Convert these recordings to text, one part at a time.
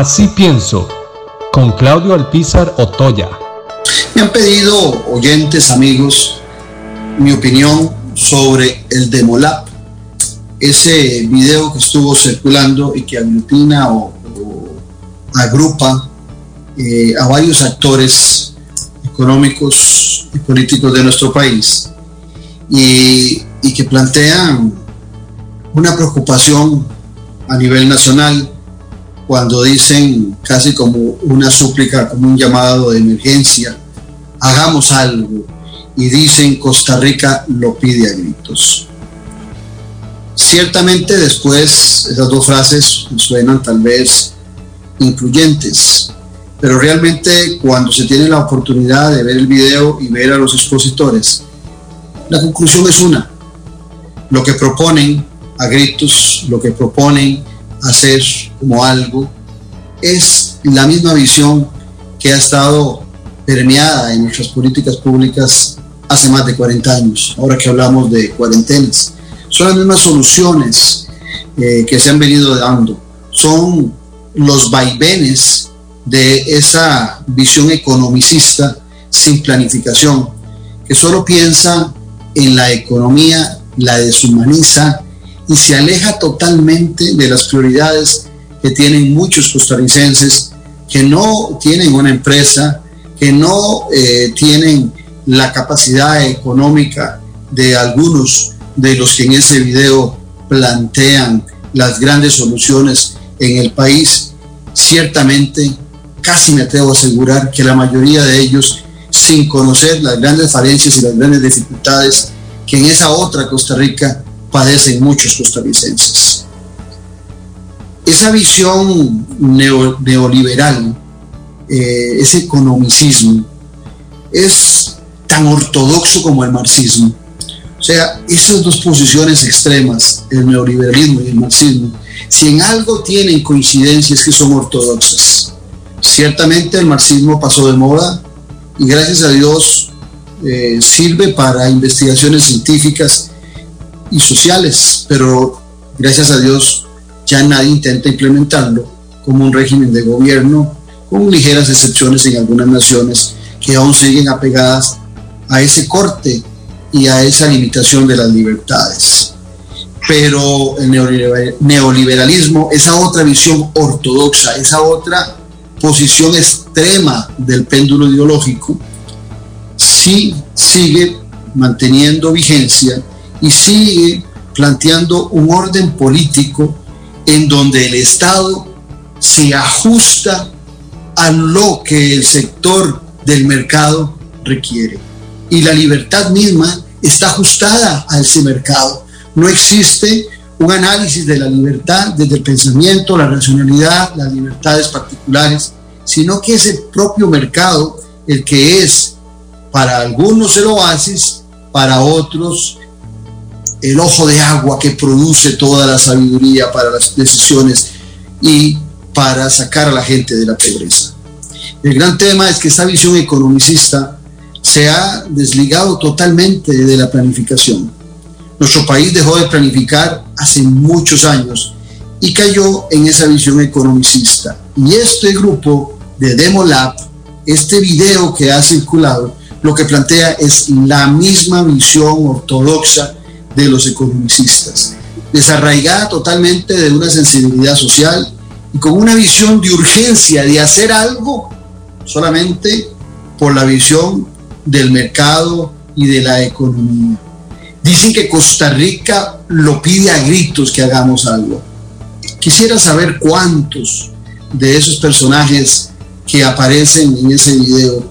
Así pienso, con Claudio Alpizar Otoya. Me han pedido oyentes, amigos, mi opinión sobre el Demolab, ese video que estuvo circulando y que aglutina o, agrupa eh, a varios actores económicos y políticos de nuestro país y, y que plantean una preocupación a nivel nacional cuando dicen casi como una súplica, como un llamado de emergencia, hagamos algo. Y dicen Costa Rica lo pide a gritos. Ciertamente después esas dos frases suenan tal vez incluyentes, pero realmente cuando se tiene la oportunidad de ver el video y ver a los expositores, la conclusión es una. Lo que proponen a gritos, lo que proponen hacer como algo, es la misma visión que ha estado permeada en nuestras políticas públicas hace más de 40 años, ahora que hablamos de cuarentenas. Son las mismas soluciones eh, que se han venido dando, son los vaivenes de esa visión economicista sin planificación, que solo piensa en la economía, la deshumaniza y se aleja totalmente de las prioridades que tienen muchos costarricenses que no tienen una empresa, que no eh, tienen la capacidad económica de algunos de los que en ese video plantean las grandes soluciones en el país, ciertamente casi me atrevo a asegurar que la mayoría de ellos, sin conocer las grandes falencias y las grandes dificultades que en esa otra Costa Rica padecen muchos costarricenses. Esa visión neoliberal, eh, ese economicismo, es tan ortodoxo como el marxismo. O sea, esas dos posiciones extremas, el neoliberalismo y el marxismo, si en algo tienen coincidencia es que son ortodoxas. Ciertamente el marxismo pasó de moda y gracias a Dios eh, sirve para investigaciones científicas y sociales, pero gracias a Dios ya nadie intenta implementarlo como un régimen de gobierno, con ligeras excepciones en algunas naciones que aún siguen apegadas a ese corte y a esa limitación de las libertades. Pero el neoliberalismo, esa otra visión ortodoxa, esa otra posición extrema del péndulo ideológico, sí sigue manteniendo vigencia y sigue planteando un orden político en donde el Estado se ajusta a lo que el sector del mercado requiere. Y la libertad misma está ajustada a ese mercado. No existe un análisis de la libertad desde el pensamiento, la racionalidad, las libertades particulares, sino que es el propio mercado el que es para algunos el oasis, para otros el ojo de agua que produce toda la sabiduría para las decisiones y para sacar a la gente de la pobreza. El gran tema es que esta visión economicista se ha desligado totalmente de la planificación. Nuestro país dejó de planificar hace muchos años y cayó en esa visión economicista. Y este grupo de Demolab, este video que ha circulado, lo que plantea es la misma visión ortodoxa de los economicistas, desarraigada totalmente de una sensibilidad social y con una visión de urgencia de hacer algo solamente por la visión del mercado y de la economía. Dicen que Costa Rica lo pide a gritos que hagamos algo. Quisiera saber cuántos de esos personajes que aparecen en ese video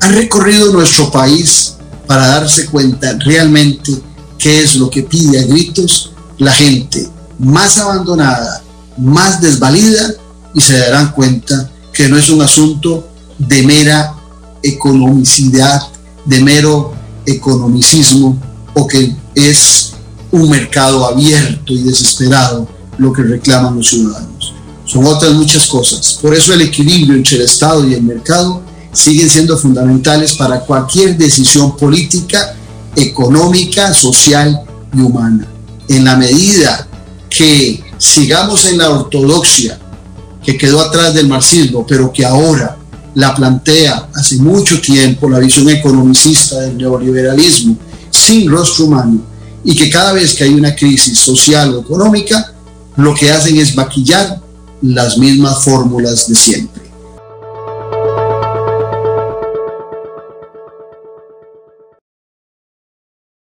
han recorrido nuestro país para darse cuenta realmente qué es lo que pide a gritos la gente más abandonada, más desvalida y se darán cuenta que no es un asunto de mera economicidad, de mero economicismo o que es un mercado abierto y desesperado lo que reclaman los ciudadanos. Son otras muchas cosas. Por eso el equilibrio entre el Estado y el mercado siguen siendo fundamentales para cualquier decisión política económica, social y humana. En la medida que sigamos en la ortodoxia que quedó atrás del marxismo, pero que ahora la plantea hace mucho tiempo la visión economicista del neoliberalismo sin rostro humano y que cada vez que hay una crisis social o económica, lo que hacen es maquillar las mismas fórmulas de siempre.